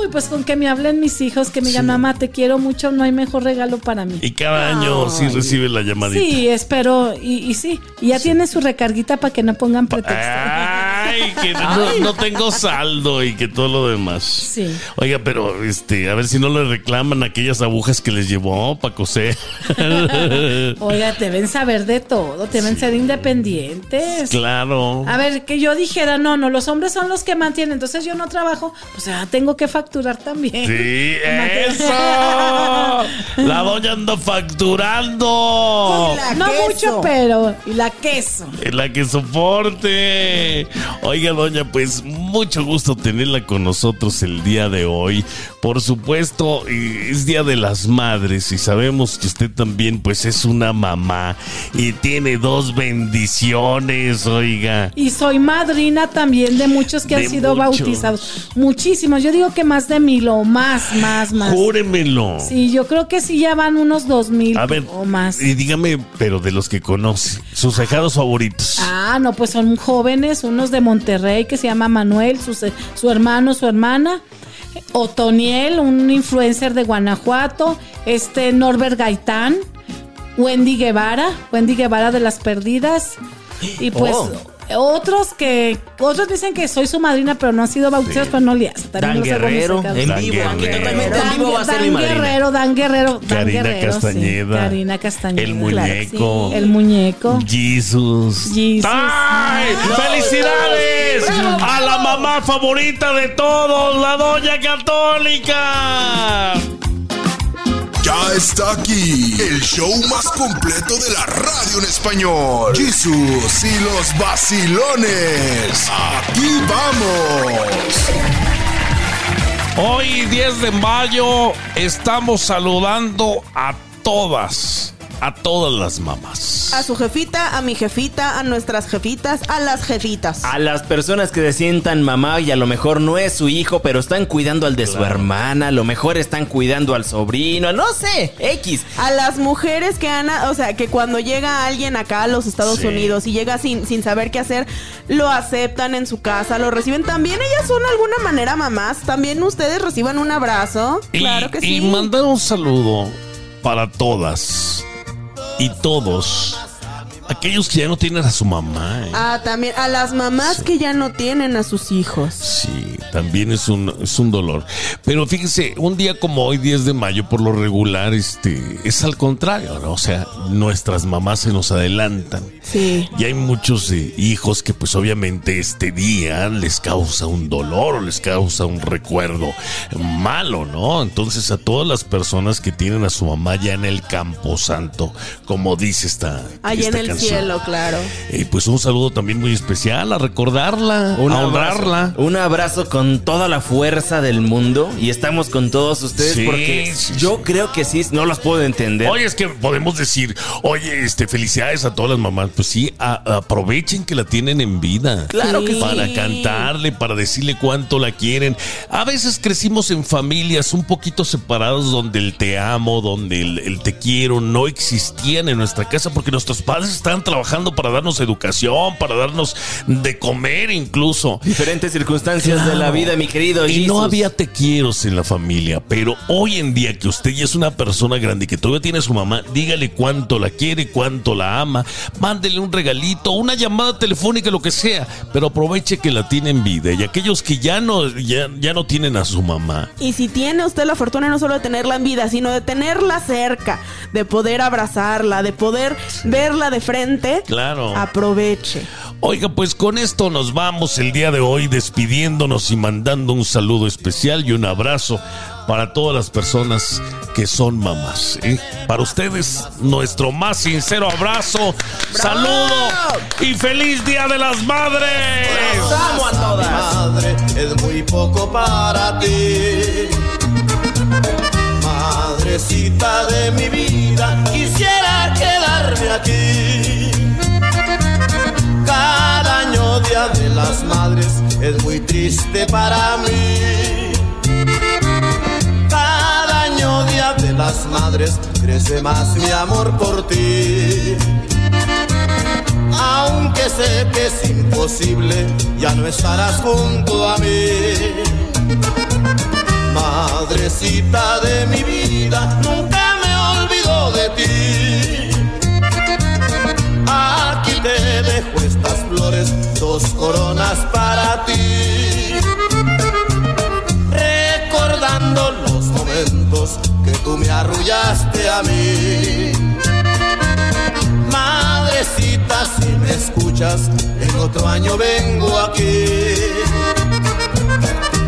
Uy, pues con que me hablen mis hijos, que me digan, mamá, te quiero mucho, no hay mejor regalo para mí. Y cada año sí recibe la llamadita. Sí, espero, y, y sí, y ya tiene su recarguita para que no pongan pretexto. Ay, que no, no tengo saldo y que todo lo demás. Sí. Oiga, pero este, a ver si no le reclaman aquellas agujas que les llevó para coser. Oiga, deben saber de todo, deben ser independientes. claro. A ver, que yo dijera, no, no, los hombres son los que mantienen, entonces yo no trabajo, pues ya tengo que facturar también. Sí, eso. La doña anda facturando. La No queso. mucho, pero, y la queso. Es la que soporte. Oiga, doña, pues mucho gusto tenerla con nosotros el día de hoy. Por supuesto, es Día de las Madres y sabemos que usted también pues es una mamá y tiene dos bendiciones, oiga. Y soy madrina también de muchos que han sido bautizados. Muchísimos, yo digo que más de mil o más, más, más. Júremelo. Sí, yo creo que sí ya van unos dos mil o más. Y dígame, pero de los que conoce, sus ahijados favoritos. Ah, no, pues son jóvenes, unos de Monterrey que se llama Manuel, su, su hermano, su hermana. Otoniel, un influencer de Guanajuato, este Norbert Gaitán, Wendy Guevara, Wendy Guevara de las Perdidas. Y pues oh. Otros que otros dicen que soy su madrina, pero no han sido bautizados, pero no le hace. Dan Guerrero, en vivo, totalmente en vivo va a ser mi madrina. Guerrero, Dan Guerrero, Dan Karina Guerrero, Castañeda. Karina Castañeda. El muñeco. el muñeco. Jesus. Jesus. ¡Ay! ¡Felicidades! A la mamá favorita de todos, la Doña Católica. Ya está aquí el show más completo de la radio en español. Jesús y los vacilones. Aquí vamos. Hoy 10 de mayo estamos saludando a todas a todas las mamás. A su jefita, a mi jefita, a nuestras jefitas, a las jefitas. A las personas que se sientan mamá y a lo mejor no es su hijo, pero están cuidando al de su hermana, a lo mejor están cuidando al sobrino, no sé, X. A las mujeres que han, o sea, que cuando llega alguien acá a los Estados Unidos y llega sin, sin saber qué hacer, lo aceptan en su casa, lo reciben. También ellas son de alguna manera mamás. También ustedes reciban un abrazo. claro que sí. Y mandar un saludo para todas y todos aquellos que ya no tienen a su mamá. ¿eh? Ah, también a las mamás que ya no tienen a sus hijos. Sí, también es un, es un dolor. Pero fíjense, un día como hoy, 10 de mayo, por lo regular, este, es al contrario, ¿no? O sea, nuestras mamás se nos adelantan. Sí. Y hay muchos eh, hijos que pues obviamente este día les causa un dolor o les causa un recuerdo malo, ¿no? Entonces a todas las personas que tienen a su mamá ya en el campo santo, como dice esta, Allá en el cielo, claro. Y pues un saludo también muy especial a recordarla, a honrarla. Un abrazo con toda la fuerza del mundo y estamos con todos ustedes porque yo creo que sí, no las puedo entender. Oye, es que podemos decir, oye, este, felicidades a todas las mamás pues sí, aprovechen que la tienen en vida. Claro que Para cantarle, para decirle cuánto la quieren. A veces crecimos en familias un poquito separadas donde el te amo, donde el, te quiero no existían en nuestra casa porque nuestros padres estaban trabajando para darnos educación, para darnos de comer incluso. Diferentes circunstancias de la vida, mi querido. Y no había te quiero en la familia, pero hoy en día que usted ya es una persona grande y que todavía tiene a su mamá, dígale cuánto la quiere, cuánto la ama, mande un regalito, una llamada telefónica, lo que sea, pero aproveche que la tiene en vida y aquellos que ya no, ya, ya no tienen a su mamá. Y si tiene usted la fortuna no solo de tenerla en vida, sino de tenerla cerca, de poder abrazarla, de poder verla de frente, claro. aproveche. Oiga, pues con esto nos vamos el día de hoy despidiéndonos y mandando un saludo especial y un abrazo para todas las personas que son mamás. ¿eh? Para ustedes, nuestro más sincero abrazo, saludo y feliz Día de las Madres. amo a todas. Madre es muy poco para ti. Madrecita de mi vida, quisiera quedarme aquí. Cada año Día de las Madres es muy triste para mí las madres crece más mi amor por ti. Aunque sé que es imposible, ya no estarás junto a mí. Madrecita de mi vida, nunca me olvido de ti. Aquí te dejo estas flores, dos coronas para ti. Momentos tú me arrullaste a mí. Madrecita, si me escuchas, en otro año vengo aquí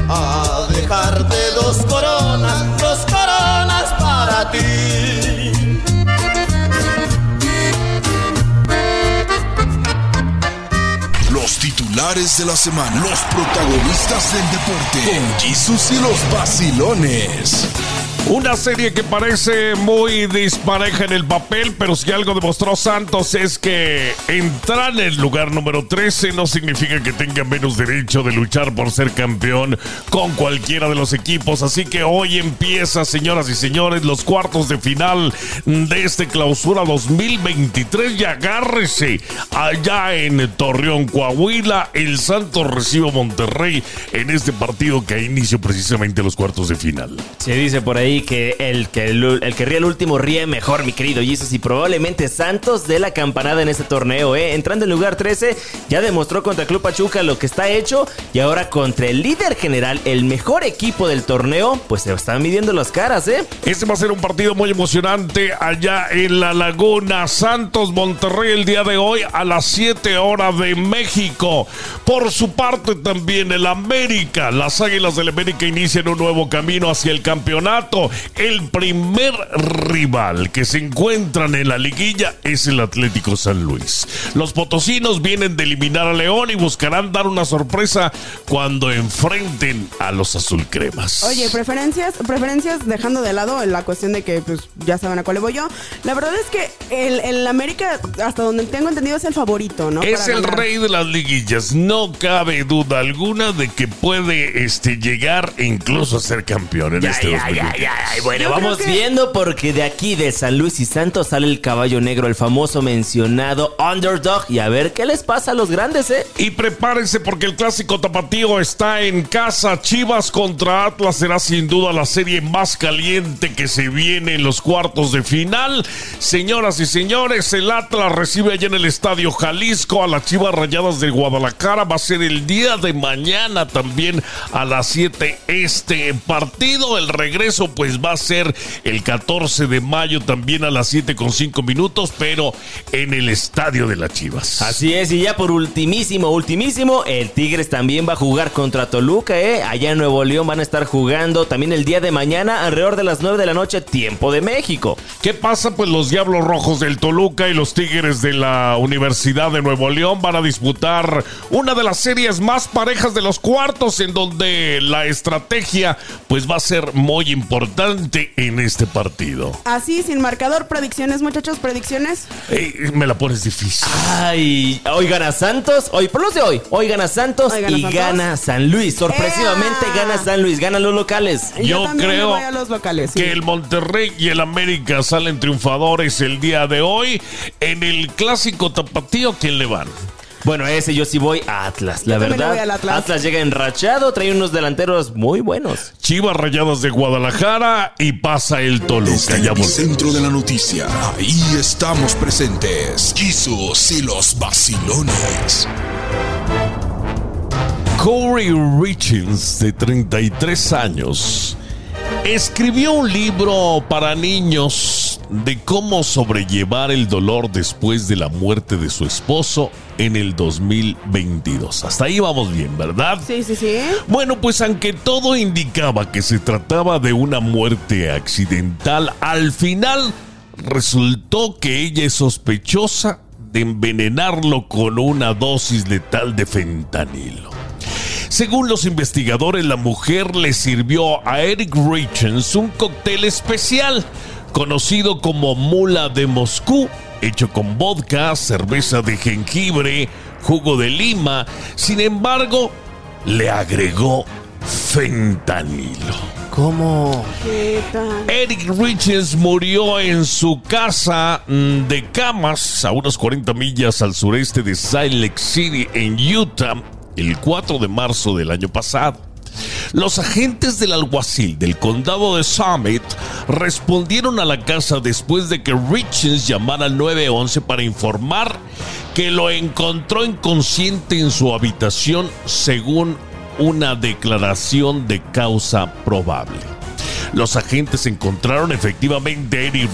a dejarte dos coronas, dos coronas para ti. Los titulares titulares de la semana, los protagonistas del deporte, con Jesus y los vacilones. Una serie que parece muy dispareja en el papel, pero si algo demostró Santos es que entrar en el lugar número 13 no significa que tenga menos derecho de luchar por ser campeón con cualquiera de los equipos. Así que hoy empieza, señoras y señores, los cuartos de final de este clausura 2023 y agárrese allá en Torreón, Coahuila. El Santos recibe Monterrey en este partido que inició precisamente los cuartos de final. Se dice por ahí que el que, el, que ríe el último ríe mejor, mi querido Jesus. Y probablemente Santos de la campanada en este torneo, ¿eh? Entrando en lugar 13, ya demostró contra Club Pachuca lo que está hecho. Y ahora contra el líder general, el mejor equipo del torneo, pues se están midiendo las caras, ¿eh? Este va a ser un partido muy emocionante allá en la Laguna. Santos Monterrey el día de hoy a las 7 horas de México. Por su parte también el América. Las Águilas del América inician un nuevo camino hacia el campeonato. El primer rival que se encuentran en la liguilla es el Atlético San Luis. Los potosinos vienen de eliminar a León y buscarán dar una sorpresa cuando enfrenten a los azulcremas. Oye, preferencias, preferencias dejando de lado la cuestión de que pues ya saben a cuál le voy yo. La verdad es que el, el América, hasta donde tengo entendido, es el favorito, ¿no? Es Para el ganar. rey de las liguillas. No cabe duda alguna de que puede este, llegar e incluso a ser campeón en Ya, este ya, 2020. ya, ya, ay, Bueno, Yo vamos que- viendo porque de aquí de San Luis y Santos sale el caballo negro, el famoso mencionado underdog. Y a ver qué les pasa a los grandes, ¿eh? Y prepárense porque el clásico tapatío está en casa. Chivas contra Atlas será sin duda la serie más caliente que se viene en los cuartos de final. Señoras y señores, el Atlas recibe allá en el Estadio Jalisco a las Chivas Rayadas de Guadalajara. Va a ser el día de mañana también a las 7 este partido. El regreso pues va a ser el 14 de mayo también a las 7 con 5 minutos, pero en el Estadio de las Chivas. Así es, y ya por ultimísimo, ultimísimo, el Tigres también va a jugar contra Toluca, ¿eh? Allá en Nuevo León van a estar jugando también el día de mañana, alrededor de las 9 de la noche, tiempo de México. ¿Qué pasa? Pues los Diablos Rojos del Toluca y los Tigres de la Universidad de Nuevo León van a disputar una de las series más parejas de los cuartos en donde la estrategia pues va a ser muy importante en este partido. Así, sin marcador, predicciones, muchachos, predicciones. Me la pones difícil. Ay, hoy gana Santos, hoy, por los de hoy, hoy gana Santos Hoy gana y Santos. gana San Luis. Sorpresivamente ¡Ea! gana San Luis, ganan los locales. Yo creo a los locales. sí. que el Monterrey y el América salen triunfadores el día de hoy. En el clásico tapatío, ¿quién le van? Bueno, ese yo sí voy a Atlas, la Yo verdad. voy al Atlas. llega enrachado, trae unos delanteros muy buenos. Chivas Rayadas de Guadalajara y pasa el Toluca. el Ya volvemos. epicentro de la noticia, ahí estamos presentes. Jesus y los vacilones. Corey Richins, de 33 años, escribió un libro para niños de cómo sobrellevar el dolor después de la muerte de su esposo en el 2022. Hasta ahí vamos bien, ¿verdad? Sí, sí, sí. Bueno, pues aunque todo indicaba que se trataba de una muerte accidental, al final resultó que ella es sospechosa de envenenarlo con una dosis letal de fentanilo. Según los investigadores, la mujer le sirvió a Eric Richens un cóctel especial, conocido como Mula de Moscú, hecho con vodka, cerveza de jengibre, jugo de lima. Sin embargo, le agregó fentanilo. ¿Cómo? ¿Qué tal? Eric Richens murió en su casa mm, de camas a unas 40 millas al sureste de Salt Lake City, en Utah, el 4 de marzo del año pasado. Los agentes del alguacil del condado de Summit respondieron a la casa después de que Richens llamara al 911 para informar que lo encontró inconsciente en su habitación según una declaración de causa probable. Los agentes encontraron efectivamente a Eric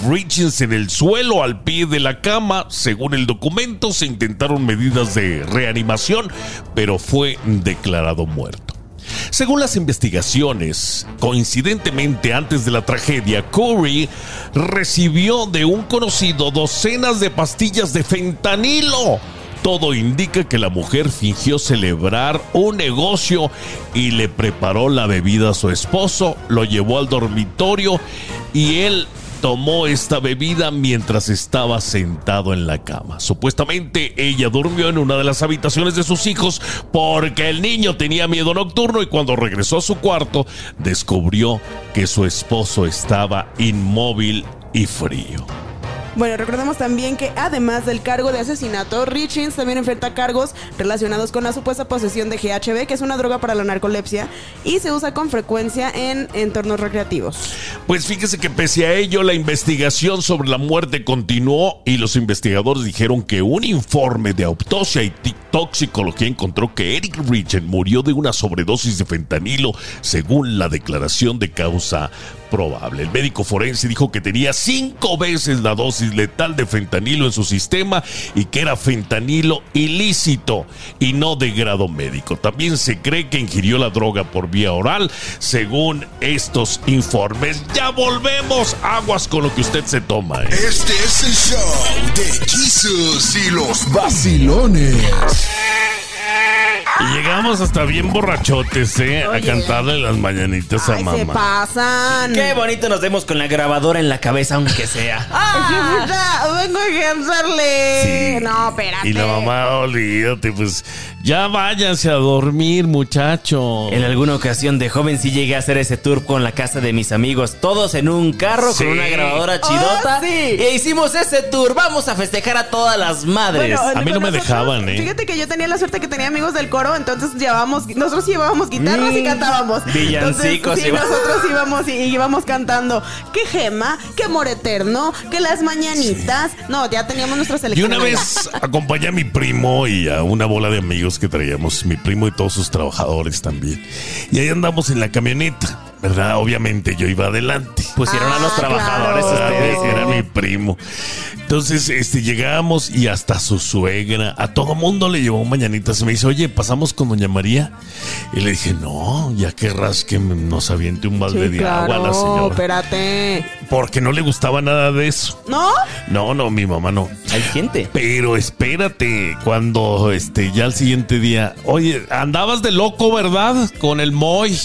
en el suelo al pie de la cama. Según el documento, se intentaron medidas de reanimación, pero fue declarado muerto. Según las investigaciones, coincidentemente antes de la tragedia, Corey recibió de un conocido docenas de pastillas de fentanilo. Todo indica que la mujer fingió celebrar un negocio y le preparó la bebida a su esposo, lo llevó al dormitorio y él tomó esta bebida mientras estaba sentado en la cama. Supuestamente ella durmió en una de las habitaciones de sus hijos porque el niño tenía miedo nocturno y cuando regresó a su cuarto descubrió que su esposo estaba inmóvil y frío. Bueno, recordemos también que además del cargo de asesinato, Richins también enfrenta cargos relacionados con la supuesta posesión de GHB, que es una droga para la narcolepsia y se usa con frecuencia en entornos recreativos. Pues fíjese que pese a ello, la investigación sobre la muerte continuó y los investigadores dijeron que un informe de autopsia y toxicología encontró que Eric Richen murió de una sobredosis de fentanilo según la declaración de causa probable. El médico forense dijo que tenía cinco veces la dosis letal de fentanilo en su sistema y que era fentanilo ilícito y no de grado médico. También se cree que ingirió la droga por vía oral, según estos informes. Ya volvemos, aguas con lo que usted se toma. ¿eh? Este es el show de Jesus y los vacilones. Y llegamos hasta bien borrachotes, ¿eh? A cantarle las mañanitas a Ay, se mamá. pasan. Qué bonito nos vemos con la grabadora en la cabeza, aunque sea. Ah, vengo a cansarle. Sí. No, espérate. Y la mamá, olvídate, pues ya váyanse a dormir, muchacho. En alguna ocasión de joven sí llegué a hacer ese tour con la casa de mis amigos, todos en un carro Sí. con una grabadora chidota. Oh, sí. E hicimos ese tour. Vamos a festejar a todas las madres. A mí no me dejaban, ¿eh? Fíjate que yo tenía la suerte que tenía amigos del coro, entonces llevábamos, nosotros llevábamos guitarras y Mm, cantábamos. villancicos Entonces, sí, iba- nosotros íbamos y, y íbamos cantando. Que gema, que amor eterno, que las mañanitas. No, ya teníamos nuestra Y selección. una vez acompañé a mi primo y a una bola de amigos que traíamos, mi primo y todos sus trabajadores también. Y ahí andamos en la camioneta, ¿verdad? Obviamente yo iba adelante. Pusieron a los Ah, trabajadores claro. ustedes. Era mi primo. Entonces, este, llegamos y hasta su suegra, a todo mundo le llevó mañanitas. Me dice, oye, ¿pasamos con doña María? Y le dije, no, ya querrás que nos aviente un balde Sí, de claro, agua a la señora. espérate. Porque no le gustaba nada de eso. ¿No? No, no, mi mamá no. Hay gente. Pero espérate, cuando este ya el siguiente día, oye, andabas de loco, ¿verdad? Con el Moy.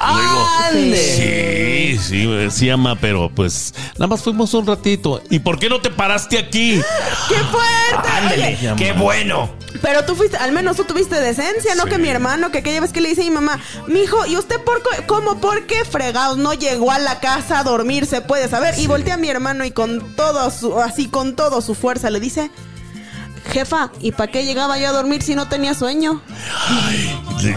¡Ande! Sí, sí, sí, ama, pero pues nada más fuimos un ratito. ¿Y por qué no te paraste aquí? ¡Qué fuerte! ¡Qué bueno! Pero tú fuiste, al menos tú tuviste decencia, ¿no? Sí. Que mi hermano, que aquella vez que le dice a mi mamá, mijo, ¿y usted por qué, cómo, por qué fregados no llegó a la casa a dormir? Se puede saber. Y voltea a mi hermano y con todo su, así con todo su fuerza le dice, jefa, ¿y para qué llegaba yo a dormir si no tenía sueño? Le-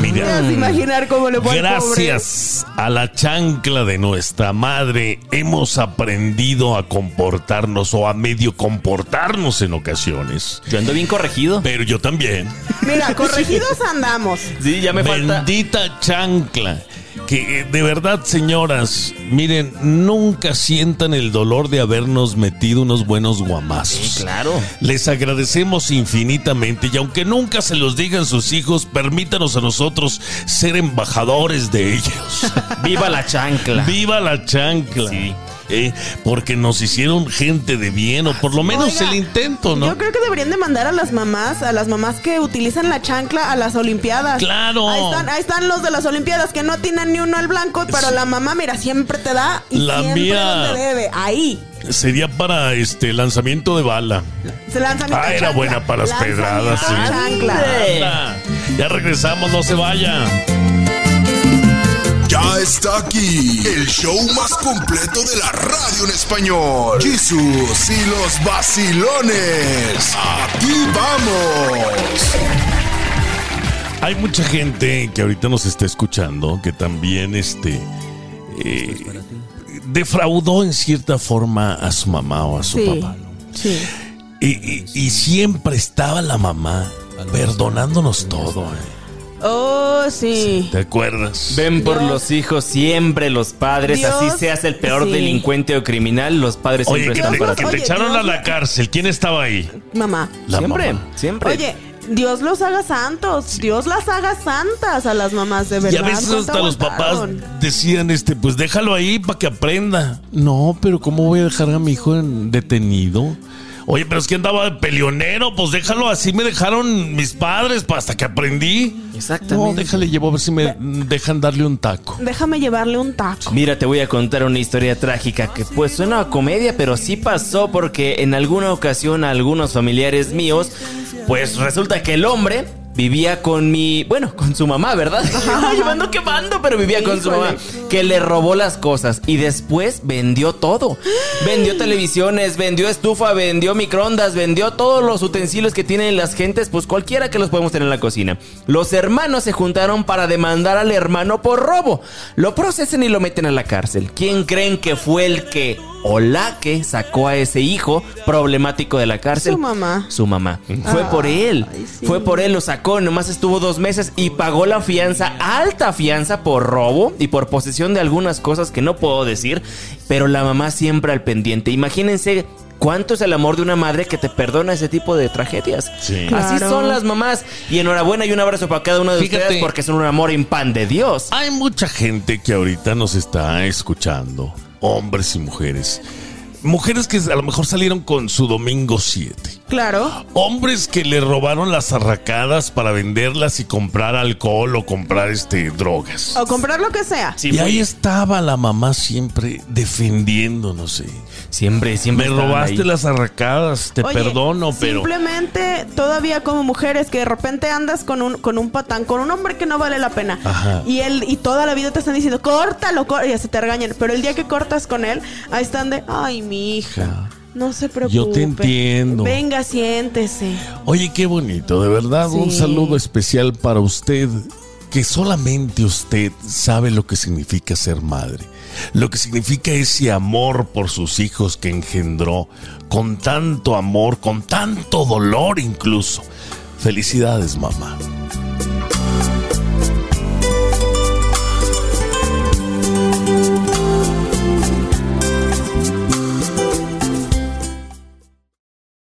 Mira, Puedes imaginar cómo le fue al pobre. gracias a la chancla de nuestra madre hemos aprendido a comportarnos o a medio comportarnos en ocasiones. Yo ando bien corregido. Pero yo también. Mira, corregidos andamos. Sí, ya me falta. Bendita chancla. Que eh, de verdad, señoras, miren, nunca sientan el dolor de habernos metido unos buenos guamazos. Sí, claro. Les agradecemos infinitamente y aunque nunca se los digan sus hijos, permítanos a nosotros ser embajadores de ellos. ¡Viva la chancla! ¡Viva la chancla! Sí. Eh, porque nos hicieron gente de bien, o por lo menos Oiga, el intento, ¿no? Yo creo que deberían de mandar a las mamás, a las mamás que utilizan la chancla a las olimpiadas. Claro. Ahí están, ahí están los de las olimpiadas que no atinan ni uno al blanco, pero Sí. la mamá, mira, siempre te da y La siempre mía- donde debe. Ahí. Sería para este lanzamiento de bala. Se lanza mi Ah, era chancla. buena para las Lanzamiento pedradas, sí. Anda, Ya regresamos, no se vaya. Ya está aquí el show más completo de la radio en español. Jesús y los vacilones. Aquí vamos. Hay mucha gente que ahorita nos está escuchando que también este eh, defraudó en cierta forma a su mamá o a su Sí. papá. ¿no? Sí. Y, y- y siempre estaba la mamá perdonándonos todo. ¿eh? Oh, sí. ¿Te acuerdas? Ven por Dios. los hijos siempre los padres, Dios, así seas el peor sí. delincuente o criminal, los padres Oye, siempre que están te, para que ti. te Oye, echaron Dios. a la cárcel. ¿Quién estaba ahí? Mamá. La siempre, mamá. siempre. Oye, Dios los haga santos. Dios las haga santas a las mamás, de Y verdad. a veces ¿Cuánto hasta los papás decían, este, pues déjalo ahí para que aprenda. No, pero ¿cómo voy a dejar a mi hijo en- detenido? Oye, pero es que andaba de peleonero, pues déjalo así me dejaron mis padres pa- hasta que aprendí. No, Exactamente. déjale, llevo a ver si me dejan darle un taco. Déjame llevarle un taco. Mira, te voy a contar una historia trágica que pues suena a comedia, pero sí pasó porque en alguna ocasión a algunos familiares míos, pues resulta que el hombre vivía con mi, bueno, con su mamá, ¿verdad? Me ando quemando, pero vivía con su mamá, que le robó las cosas y después vendió todo. Vendió televisiones, vendió estufa, vendió microondas, vendió todos los utensilios que tienen las gentes, pues cualquiera que los podemos tener en la cocina. Los hermanos se juntaron para demandar al hermano por robo. Lo procesan y lo meten a la cárcel. ¿Quién creen que fue el que o la que sacó a ese hijo problemático de la cárcel? Su mamá. Su mamá. Fue por él. Fue por él, lo sacó, nomás estuvo dos meses y pagó la fianza, alta fianza por robo y por posesión de algunas cosas que no puedo decir, pero la mamá siempre al pendiente. Imagínense cuánto es el amor de una madre que te perdona ese tipo de tragedias. Sí. Así son las mamás. Y enhorabuena y un abrazo para cada uno de Fíjate. ustedes porque son un amor en pan de Dios. Hay mucha gente que ahorita nos está escuchando, hombres y mujeres. Mujeres que a lo mejor salieron con su domingo 7. Claro. Hombres que le robaron las arracadas para venderlas y comprar alcohol o comprar este drogas. O comprar lo que sea. Sí, y ahí estaba la mamá siempre defendiéndonos. ¿eh? siempre, siempre. Me robaste ahí. las arracadas, te Oye, perdono, pero Simplemente todavía como mujeres que de repente andas con un, con un patán, con un hombre que no vale la pena. Ajá. Y él, y toda la vida te están diciendo, córtalo, córtalo", y se te regañan. Pero el día que cortas con él, ahí están de, ay, mi hija. No se preocupe. Yo te entiendo. Venga, siéntese. Oye, qué bonito, de verdad, un saludo especial para usted, que solamente usted sabe lo que significa ser madre, lo que significa ese amor por sus hijos que engendró, con tanto amor, con tanto dolor incluso. Felicidades, mamá.